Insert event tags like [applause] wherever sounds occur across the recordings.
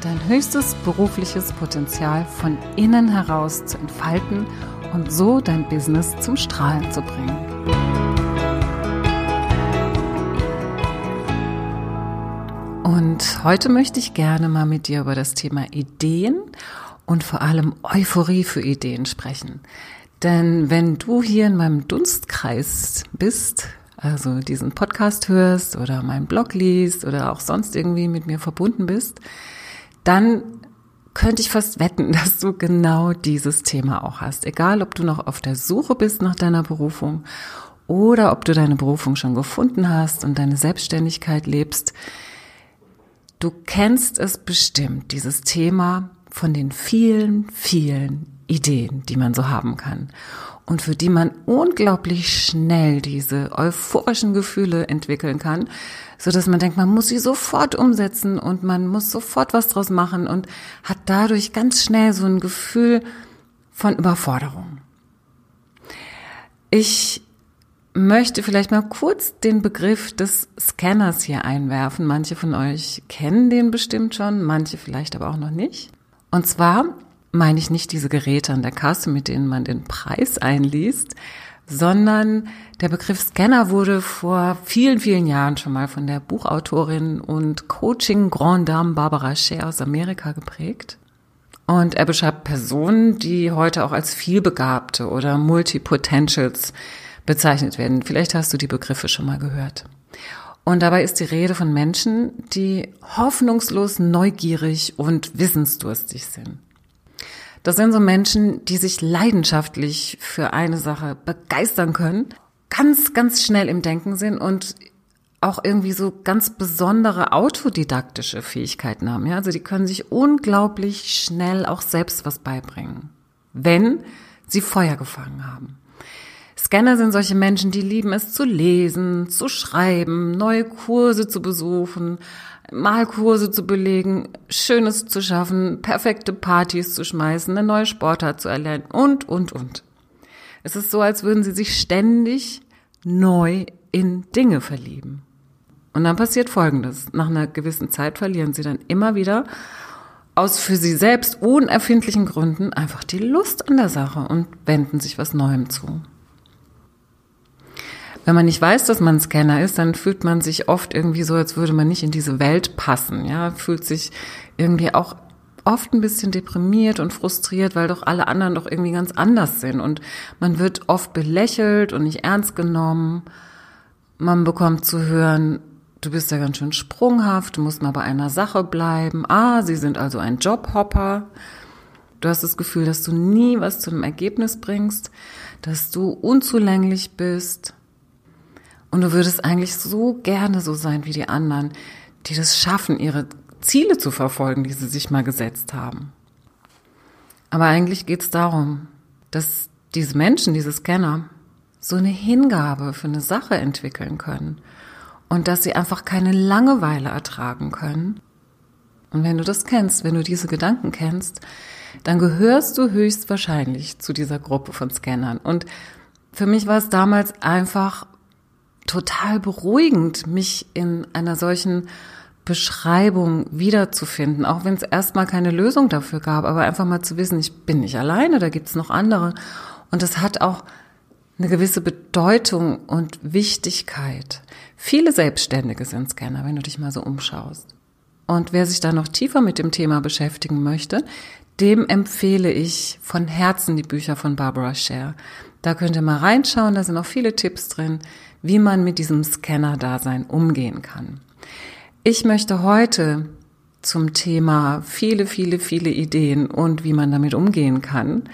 dein höchstes berufliches Potenzial von innen heraus zu entfalten und so dein Business zum Strahlen zu bringen. Und heute möchte ich gerne mal mit dir über das Thema Ideen und vor allem Euphorie für Ideen sprechen. Denn wenn du hier in meinem Dunstkreis bist, also diesen Podcast hörst oder meinen Blog liest oder auch sonst irgendwie mit mir verbunden bist, dann könnte ich fast wetten, [laughs] dass du genau dieses Thema auch hast. Egal, ob du noch auf der Suche bist nach deiner Berufung oder ob du deine Berufung schon gefunden hast und deine Selbstständigkeit lebst. Du kennst es bestimmt, dieses Thema von den vielen, vielen Ideen, die man so haben kann und für die man unglaublich schnell diese euphorischen Gefühle entwickeln kann, so dass man denkt, man muss sie sofort umsetzen und man muss sofort was draus machen und hat dadurch ganz schnell so ein Gefühl von Überforderung. Ich möchte vielleicht mal kurz den Begriff des Scanners hier einwerfen. Manche von euch kennen den bestimmt schon, manche vielleicht aber auch noch nicht. Und zwar meine ich nicht diese Geräte an der Kasse, mit denen man den Preis einliest, sondern der Begriff Scanner wurde vor vielen, vielen Jahren schon mal von der Buchautorin und Coaching Grand Dame Barbara Shea aus Amerika geprägt. Und er beschreibt Personen, die heute auch als vielbegabte oder Multipotentials bezeichnet werden. Vielleicht hast du die Begriffe schon mal gehört. Und dabei ist die Rede von Menschen, die hoffnungslos neugierig und wissensdurstig sind. Das sind so Menschen, die sich leidenschaftlich für eine Sache begeistern können, ganz, ganz schnell im Denken sind und auch irgendwie so ganz besondere autodidaktische Fähigkeiten haben. Ja? Also die können sich unglaublich schnell auch selbst was beibringen, wenn sie Feuer gefangen haben. Scanner sind solche Menschen, die lieben es zu lesen, zu schreiben, neue Kurse zu besuchen, Malkurse zu belegen, Schönes zu schaffen, perfekte Partys zu schmeißen, eine neue Sportart zu erlernen und, und, und. Es ist so, als würden sie sich ständig neu in Dinge verlieben. Und dann passiert Folgendes. Nach einer gewissen Zeit verlieren sie dann immer wieder aus für sie selbst unerfindlichen Gründen einfach die Lust an der Sache und wenden sich was Neuem zu. Wenn man nicht weiß, dass man Scanner ist, dann fühlt man sich oft irgendwie so, als würde man nicht in diese Welt passen. Ja, fühlt sich irgendwie auch oft ein bisschen deprimiert und frustriert, weil doch alle anderen doch irgendwie ganz anders sind. Und man wird oft belächelt und nicht ernst genommen. Man bekommt zu hören, du bist ja ganz schön sprunghaft, du musst mal bei einer Sache bleiben. Ah, sie sind also ein Jobhopper. Du hast das Gefühl, dass du nie was zu einem Ergebnis bringst, dass du unzulänglich bist, und du würdest eigentlich so gerne so sein wie die anderen, die das schaffen, ihre Ziele zu verfolgen, die sie sich mal gesetzt haben. Aber eigentlich geht es darum, dass diese Menschen, diese Scanner, so eine Hingabe für eine Sache entwickeln können und dass sie einfach keine Langeweile ertragen können. Und wenn du das kennst, wenn du diese Gedanken kennst, dann gehörst du höchstwahrscheinlich zu dieser Gruppe von Scannern. Und für mich war es damals einfach total beruhigend, mich in einer solchen Beschreibung wiederzufinden, auch wenn es erstmal keine Lösung dafür gab, aber einfach mal zu wissen, ich bin nicht alleine, da gibt's noch andere. Und es hat auch eine gewisse Bedeutung und Wichtigkeit. Viele Selbstständige sind Scanner, wenn du dich mal so umschaust. Und wer sich da noch tiefer mit dem Thema beschäftigen möchte, dem empfehle ich von Herzen die Bücher von Barbara Scher. Da könnt ihr mal reinschauen, da sind auch viele Tipps drin, wie man mit diesem Scanner-Dasein umgehen kann. Ich möchte heute zum Thema viele, viele, viele Ideen und wie man damit umgehen kann,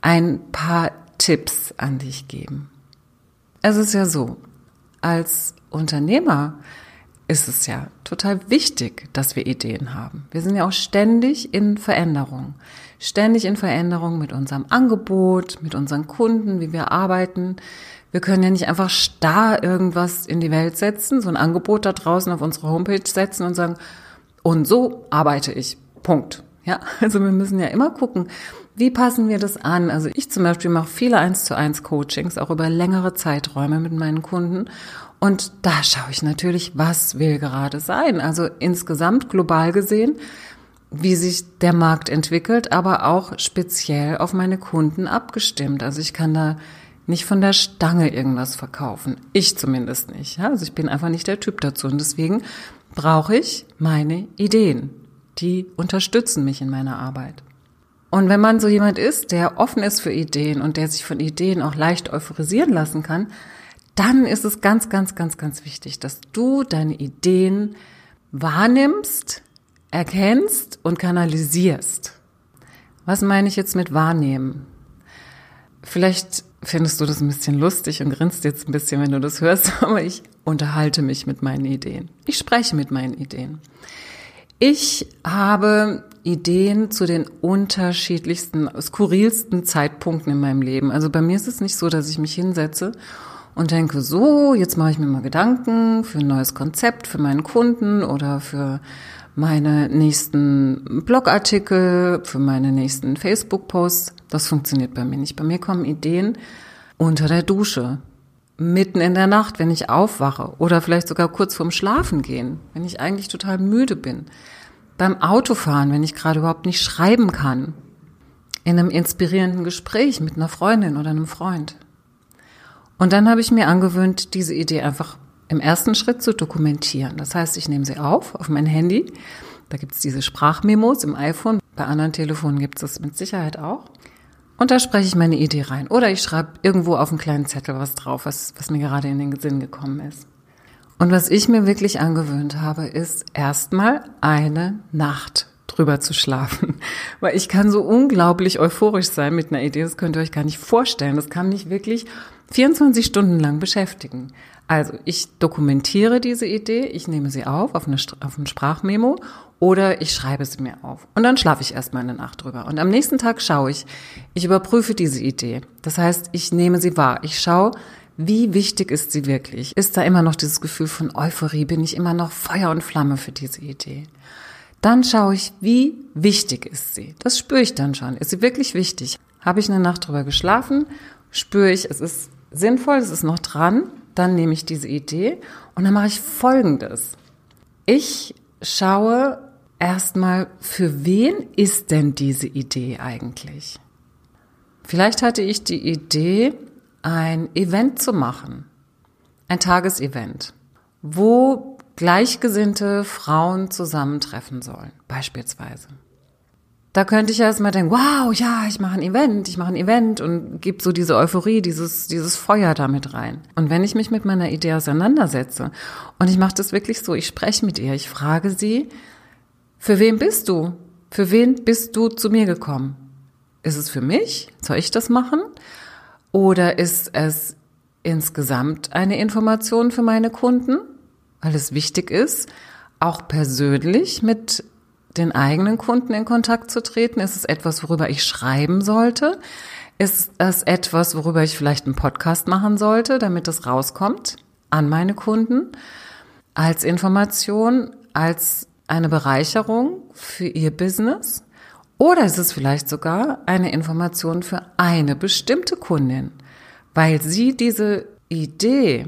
ein paar Tipps an dich geben. Es ist ja so, als Unternehmer ist es ja total wichtig, dass wir Ideen haben. Wir sind ja auch ständig in Veränderung. Ständig in Veränderung mit unserem Angebot, mit unseren Kunden, wie wir arbeiten. Wir können ja nicht einfach starr irgendwas in die Welt setzen, so ein Angebot da draußen auf unsere Homepage setzen und sagen, und so arbeite ich. Punkt. Ja, [laughs] also wir müssen ja immer gucken, wie passen wir das an? Also ich zum Beispiel mache viele eins zu eins Coachings, auch über längere Zeiträume mit meinen Kunden. Und da schaue ich natürlich, was will gerade sein. Also insgesamt global gesehen, wie sich der Markt entwickelt, aber auch speziell auf meine Kunden abgestimmt. Also ich kann da nicht von der Stange irgendwas verkaufen. Ich zumindest nicht. Ja? Also ich bin einfach nicht der Typ dazu. Und deswegen brauche ich meine Ideen. Die unterstützen mich in meiner Arbeit. Und wenn man so jemand ist, der offen ist für Ideen und der sich von Ideen auch leicht euphorisieren lassen kann, dann ist es ganz, ganz, ganz, ganz wichtig, dass du deine Ideen wahrnimmst, erkennst und kanalisierst. Was meine ich jetzt mit wahrnehmen? Vielleicht findest du das ein bisschen lustig und grinst jetzt ein bisschen, wenn du das hörst, [laughs] aber ich unterhalte mich mit meinen Ideen. Ich spreche mit meinen Ideen. Ich habe Ideen zu den unterschiedlichsten, skurrilsten Zeitpunkten in meinem Leben. Also bei mir ist es nicht so, dass ich mich hinsetze und denke, so, jetzt mache ich mir mal Gedanken für ein neues Konzept für meinen Kunden oder für meine nächsten Blogartikel, für meine nächsten Facebook-Posts. Das funktioniert bei mir nicht. Bei mir kommen Ideen unter der Dusche, mitten in der Nacht, wenn ich aufwache oder vielleicht sogar kurz vorm Schlafen gehen, wenn ich eigentlich total müde bin beim Autofahren, wenn ich gerade überhaupt nicht schreiben kann, in einem inspirierenden Gespräch mit einer Freundin oder einem Freund. Und dann habe ich mir angewöhnt, diese Idee einfach im ersten Schritt zu dokumentieren. Das heißt, ich nehme sie auf auf mein Handy. Da gibt es diese Sprachmemos im iPhone. Bei anderen Telefonen gibt es das mit Sicherheit auch. Und da spreche ich meine Idee rein. Oder ich schreibe irgendwo auf einen kleinen Zettel was drauf, was, was mir gerade in den Sinn gekommen ist. Und was ich mir wirklich angewöhnt habe, ist erstmal eine Nacht drüber zu schlafen. [laughs] Weil ich kann so unglaublich euphorisch sein mit einer Idee, das könnt ihr euch gar nicht vorstellen. Das kann mich wirklich 24 Stunden lang beschäftigen. Also ich dokumentiere diese Idee, ich nehme sie auf auf, eine, auf ein Sprachmemo oder ich schreibe sie mir auf. Und dann schlafe ich erstmal eine Nacht drüber. Und am nächsten Tag schaue ich, ich überprüfe diese Idee. Das heißt, ich nehme sie wahr. Ich schaue, wie wichtig ist sie wirklich? Ist da immer noch dieses Gefühl von Euphorie? Bin ich immer noch Feuer und Flamme für diese Idee? Dann schaue ich, wie wichtig ist sie? Das spüre ich dann schon. Ist sie wirklich wichtig? Habe ich eine Nacht drüber geschlafen? Spüre ich, es ist sinnvoll, es ist noch dran? Dann nehme ich diese Idee und dann mache ich Folgendes. Ich schaue erstmal, für wen ist denn diese Idee eigentlich? Vielleicht hatte ich die Idee, ein Event zu machen, ein Tagesevent, wo gleichgesinnte Frauen zusammentreffen sollen, beispielsweise. Da könnte ich erstmal denken, wow, ja, ich mache ein Event, ich mache ein Event und gebe so diese Euphorie, dieses, dieses Feuer damit rein. Und wenn ich mich mit meiner Idee auseinandersetze und ich mache das wirklich so, ich spreche mit ihr, ich frage sie, für wen bist du? Für wen bist du zu mir gekommen? Ist es für mich? Soll ich das machen? Oder ist es insgesamt eine Information für meine Kunden, weil es wichtig ist, auch persönlich mit den eigenen Kunden in Kontakt zu treten? Ist es etwas, worüber ich schreiben sollte? Ist es etwas, worüber ich vielleicht einen Podcast machen sollte, damit es rauskommt an meine Kunden als Information, als eine Bereicherung für ihr Business? Oder ist es vielleicht sogar eine Information für eine bestimmte Kundin, weil sie diese Idee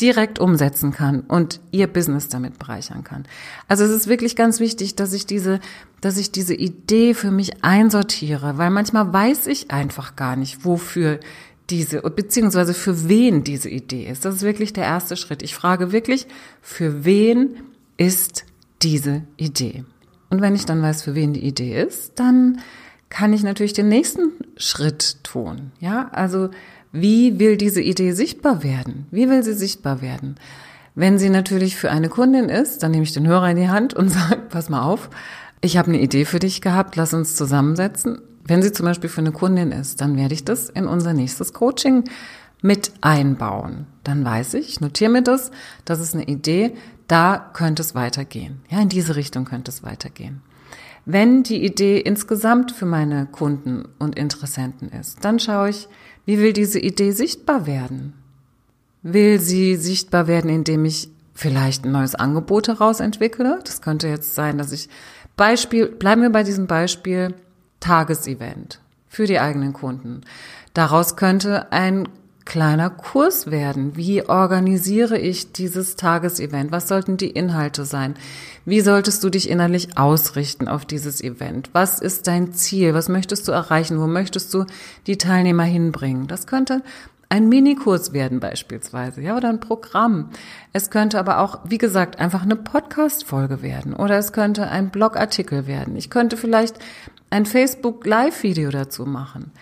direkt umsetzen kann und ihr Business damit bereichern kann. Also es ist wirklich ganz wichtig, dass ich diese, dass ich diese Idee für mich einsortiere, weil manchmal weiß ich einfach gar nicht, wofür diese, beziehungsweise für wen diese Idee ist. Das ist wirklich der erste Schritt. Ich frage wirklich, für wen ist diese Idee? Und wenn ich dann weiß, für wen die Idee ist, dann kann ich natürlich den nächsten Schritt tun. Ja, also wie will diese Idee sichtbar werden? Wie will sie sichtbar werden? Wenn sie natürlich für eine Kundin ist, dann nehme ich den Hörer in die Hand und [laughs] sage, pass mal auf, ich habe eine Idee für dich gehabt, lass uns zusammensetzen. Wenn sie zum Beispiel für eine Kundin ist, dann werde ich das in unser nächstes Coaching mit einbauen. Dann weiß ich, notiere mir das, das ist eine Idee, da könnte es weitergehen. Ja, in diese Richtung könnte es weitergehen. Wenn die Idee insgesamt für meine Kunden und Interessenten ist, dann schaue ich, wie will diese Idee sichtbar werden? Will sie sichtbar werden, indem ich vielleicht ein neues Angebot herausentwickle? Das könnte jetzt sein, dass ich Beispiel, bleiben wir bei diesem Beispiel Tagesevent für die eigenen Kunden. Daraus könnte ein kleiner Kurs werden. Wie organisiere ich dieses Tagesevent? Was sollten die Inhalte sein? Wie solltest du dich innerlich ausrichten auf dieses Event? Was ist dein Ziel? Was möchtest du erreichen? Wo möchtest du die Teilnehmer hinbringen? Das könnte ein Minikurs werden beispielsweise, ja, oder ein Programm. Es könnte aber auch, wie gesagt, einfach eine Podcast-Folge werden oder es könnte ein Blogartikel werden. Ich könnte vielleicht ein Facebook Live-Video dazu machen.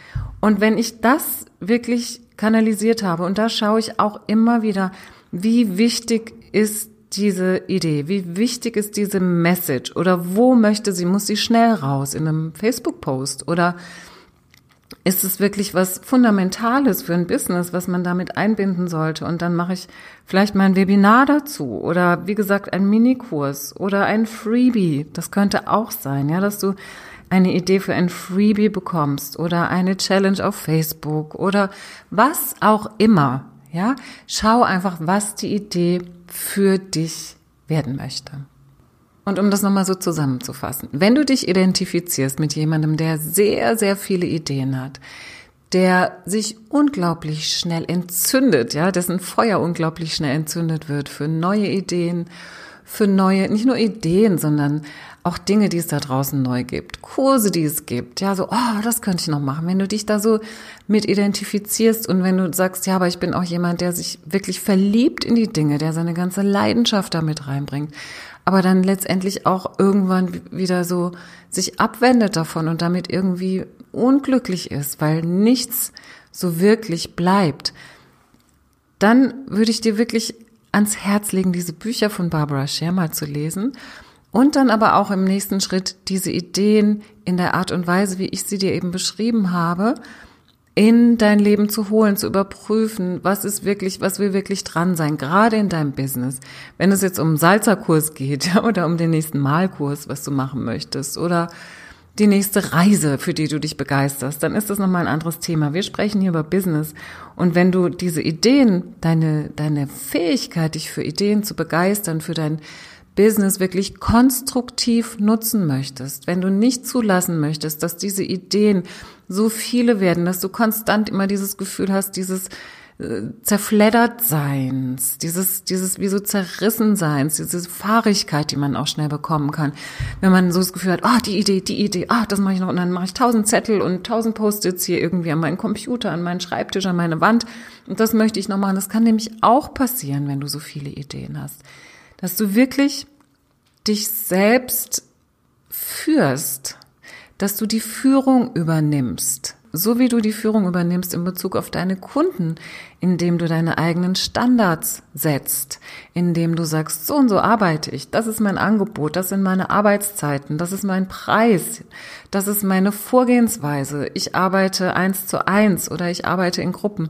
Und wenn ich das wirklich kanalisiert habe. Und da schaue ich auch immer wieder, wie wichtig ist diese Idee, wie wichtig ist diese Message oder wo möchte sie, muss sie schnell raus in einem Facebook-Post oder ist es wirklich was Fundamentales für ein Business, was man damit einbinden sollte? Und dann mache ich vielleicht mal ein Webinar dazu oder wie gesagt ein Minikurs oder ein Freebie. Das könnte auch sein, ja, dass du eine Idee für ein Freebie bekommst oder eine Challenge auf Facebook oder was auch immer, ja, schau einfach, was die Idee für dich werden möchte. Und um das nochmal so zusammenzufassen, wenn du dich identifizierst mit jemandem, der sehr, sehr viele Ideen hat, der sich unglaublich schnell entzündet, ja, dessen Feuer unglaublich schnell entzündet wird für neue Ideen, für neue, nicht nur Ideen, sondern auch Dinge, die es da draußen neu gibt, Kurse, die es gibt, ja, so, oh, das könnte ich noch machen. Wenn du dich da so mit identifizierst und wenn du sagst, ja, aber ich bin auch jemand, der sich wirklich verliebt in die Dinge, der seine ganze Leidenschaft damit reinbringt, aber dann letztendlich auch irgendwann wieder so sich abwendet davon und damit irgendwie unglücklich ist, weil nichts so wirklich bleibt, dann würde ich dir wirklich ans Herz legen, diese Bücher von Barbara Scher mal zu lesen und dann aber auch im nächsten Schritt diese Ideen in der Art und Weise, wie ich sie dir eben beschrieben habe, in dein Leben zu holen, zu überprüfen, was ist wirklich, was will wirklich dran sein, gerade in deinem Business. Wenn es jetzt um einen Salzerkurs geht [laughs] oder um den nächsten Malkurs, was du machen möchtest oder die nächste Reise, für die du dich begeisterst, dann ist das nochmal ein anderes Thema. Wir sprechen hier über Business. Und wenn du diese Ideen, deine, deine Fähigkeit, dich für Ideen zu begeistern, für dein Business wirklich konstruktiv nutzen möchtest, wenn du nicht zulassen möchtest, dass diese Ideen so viele werden, dass du konstant immer dieses Gefühl hast, dieses äh, zerfleddert Seins, dieses, dieses wie so zerrissen Seins, diese Fahrigkeit, die man auch schnell bekommen kann. Wenn man so das Gefühl hat, ah, oh, die Idee, die Idee, ah, das mache ich noch, und dann mache ich tausend Zettel und tausend Post-its hier irgendwie an meinen Computer, an meinen Schreibtisch, an meine Wand. Und das möchte ich noch machen. Das kann nämlich auch passieren, wenn du so viele Ideen hast dass du wirklich dich selbst führst, dass du die Führung übernimmst, so wie du die Führung übernimmst in Bezug auf deine Kunden, indem du deine eigenen Standards setzt, indem du sagst, so und so arbeite ich, das ist mein Angebot, das sind meine Arbeitszeiten, das ist mein Preis, das ist meine Vorgehensweise, ich arbeite eins zu eins oder ich arbeite in Gruppen.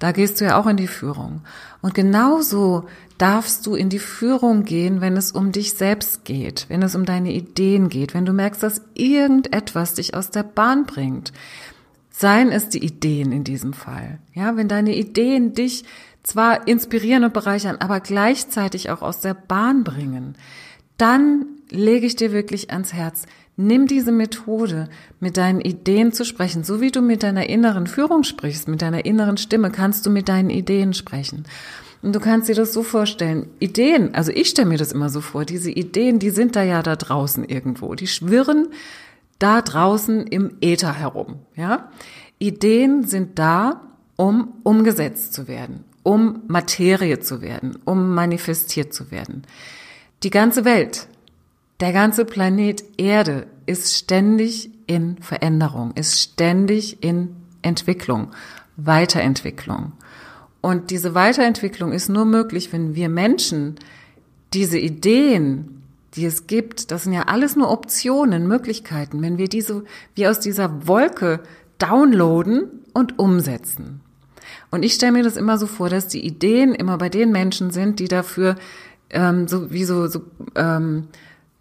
Da gehst du ja auch in die Führung. Und genauso darfst du in die Führung gehen, wenn es um dich selbst geht, wenn es um deine Ideen geht, wenn du merkst, dass irgendetwas dich aus der Bahn bringt. Seien es die Ideen in diesem Fall. Ja, wenn deine Ideen dich zwar inspirieren und bereichern, aber gleichzeitig auch aus der Bahn bringen, dann lege ich dir wirklich ans Herz, nimm diese Methode, mit deinen Ideen zu sprechen. So wie du mit deiner inneren Führung sprichst, mit deiner inneren Stimme, kannst du mit deinen Ideen sprechen. Und du kannst dir das so vorstellen. Ideen, also ich stelle mir das immer so vor, diese Ideen, die sind da ja da draußen irgendwo. Die schwirren da draußen im Äther herum, ja. Ideen sind da, um umgesetzt zu werden, um Materie zu werden, um manifestiert zu werden. Die ganze Welt, der ganze Planet Erde ist ständig in Veränderung, ist ständig in Entwicklung, Weiterentwicklung. Und diese Weiterentwicklung ist nur möglich, wenn wir Menschen diese Ideen, die es gibt, das sind ja alles nur Optionen, Möglichkeiten, wenn wir diese, wie aus dieser Wolke downloaden und umsetzen. Und ich stelle mir das immer so vor, dass die Ideen immer bei den Menschen sind, die dafür ähm, so wie so, so ähm,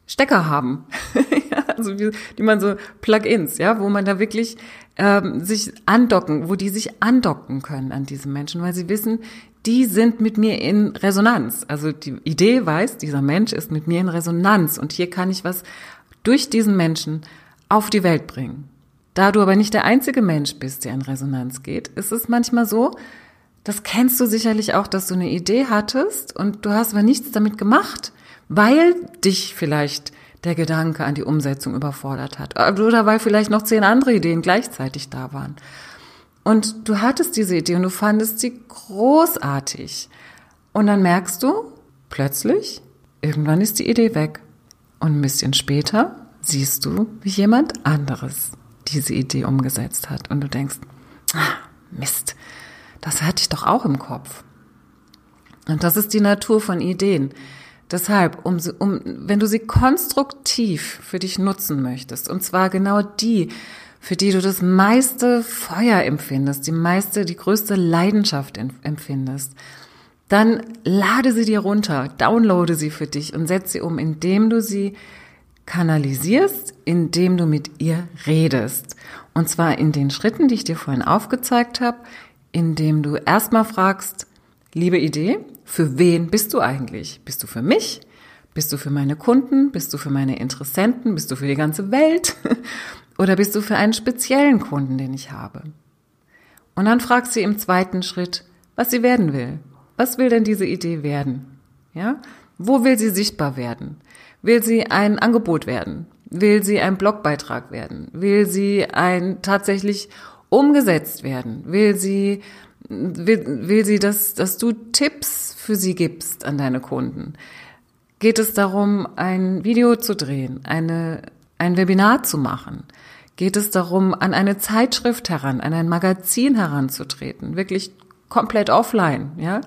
Stecker haben, [laughs] ja, also wie, die man so Plugins, ja, wo man da wirklich ähm, sich andocken, wo die sich andocken können an diese Menschen, weil sie wissen, die sind mit mir in Resonanz. Also die Idee weiß, dieser Mensch ist mit mir in Resonanz und hier kann ich was durch diesen Menschen auf die Welt bringen. Da du aber nicht der einzige Mensch bist, der in Resonanz geht, ist es manchmal so, das kennst du sicherlich auch, dass du eine Idee hattest und du hast aber nichts damit gemacht, weil dich vielleicht der Gedanke an die Umsetzung überfordert hat. Oder weil vielleicht noch zehn andere Ideen gleichzeitig da waren. Und du hattest diese Idee und du fandest sie großartig. Und dann merkst du, plötzlich, irgendwann ist die Idee weg. Und ein bisschen später siehst du, wie jemand anderes diese Idee umgesetzt hat. Und du denkst, ah, Mist, das hatte ich doch auch im Kopf. Und das ist die Natur von Ideen. Deshalb, um, um, wenn du sie konstruktiv für dich nutzen möchtest, und zwar genau die, für die du das meiste Feuer empfindest, die meiste, die größte Leidenschaft empfindest, dann lade sie dir runter, downloade sie für dich und setze sie um, indem du sie kanalisierst, indem du mit ihr redest. Und zwar in den Schritten, die ich dir vorhin aufgezeigt habe, indem du erstmal fragst, liebe Idee, für wen bist du eigentlich? Bist du für mich? Bist du für meine Kunden? Bist du für meine Interessenten? Bist du für die ganze Welt? [laughs] Oder bist du für einen speziellen Kunden, den ich habe? Und dann fragst sie im zweiten Schritt, was sie werden will. Was will denn diese Idee werden? Ja? Wo will sie sichtbar werden? Will sie ein Angebot werden? Will sie ein Blogbeitrag werden? Will sie ein tatsächlich umgesetzt werden? Will sie, will, will sie, dass, dass du Tipps für sie gibst an deine Kunden? Geht es darum, ein Video zu drehen, eine, ein Webinar zu machen? Geht es darum, an eine Zeitschrift heran, an ein Magazin heranzutreten? Wirklich komplett offline, ja?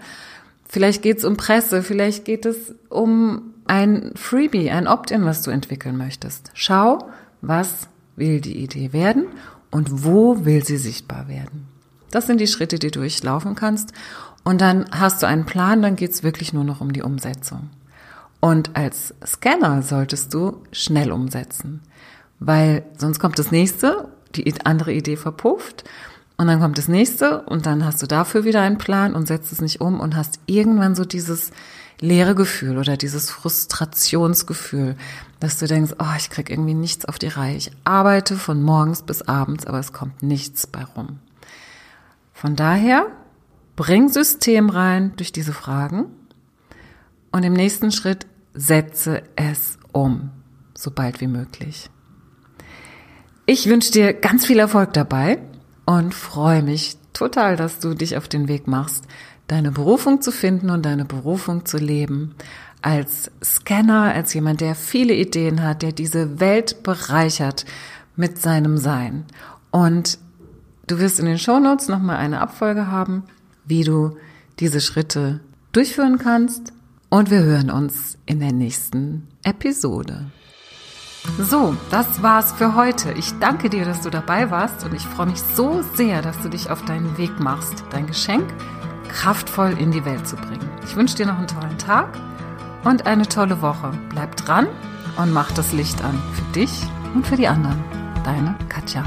Vielleicht geht es um Presse, vielleicht geht es um ein Freebie, ein Opt-in, was du entwickeln möchtest. Schau, was will die Idee werden und wo will sie sichtbar werden. Das sind die Schritte, die du durchlaufen kannst. Und dann hast du einen Plan, dann geht's wirklich nur noch um die Umsetzung. Und als Scanner solltest du schnell umsetzen, weil sonst kommt das nächste, die andere Idee verpufft und dann kommt das nächste und dann hast du dafür wieder einen Plan und setzt es nicht um und hast irgendwann so dieses leere Gefühl oder dieses Frustrationsgefühl, dass du denkst, oh, ich krieg irgendwie nichts auf die Reihe. Ich arbeite von morgens bis abends, aber es kommt nichts bei rum. Von daher bring System rein durch diese Fragen und im nächsten Schritt setze es um, so bald wie möglich. Ich wünsche dir ganz viel Erfolg dabei und freue mich total, dass du dich auf den Weg machst, deine Berufung zu finden und deine Berufung zu leben. Als Scanner, als jemand, der viele Ideen hat, der diese Welt bereichert mit seinem Sein. Und du wirst in den Shownotes nochmal eine Abfolge haben, wie du diese Schritte durchführen kannst. Und wir hören uns in der nächsten Episode. So, das war's für heute. Ich danke dir, dass du dabei warst und ich freue mich so sehr, dass du dich auf deinen Weg machst, dein Geschenk kraftvoll in die Welt zu bringen. Ich wünsche dir noch einen tollen Tag und eine tolle Woche. Bleib dran und mach das Licht an für dich und für die anderen. Deine Katja.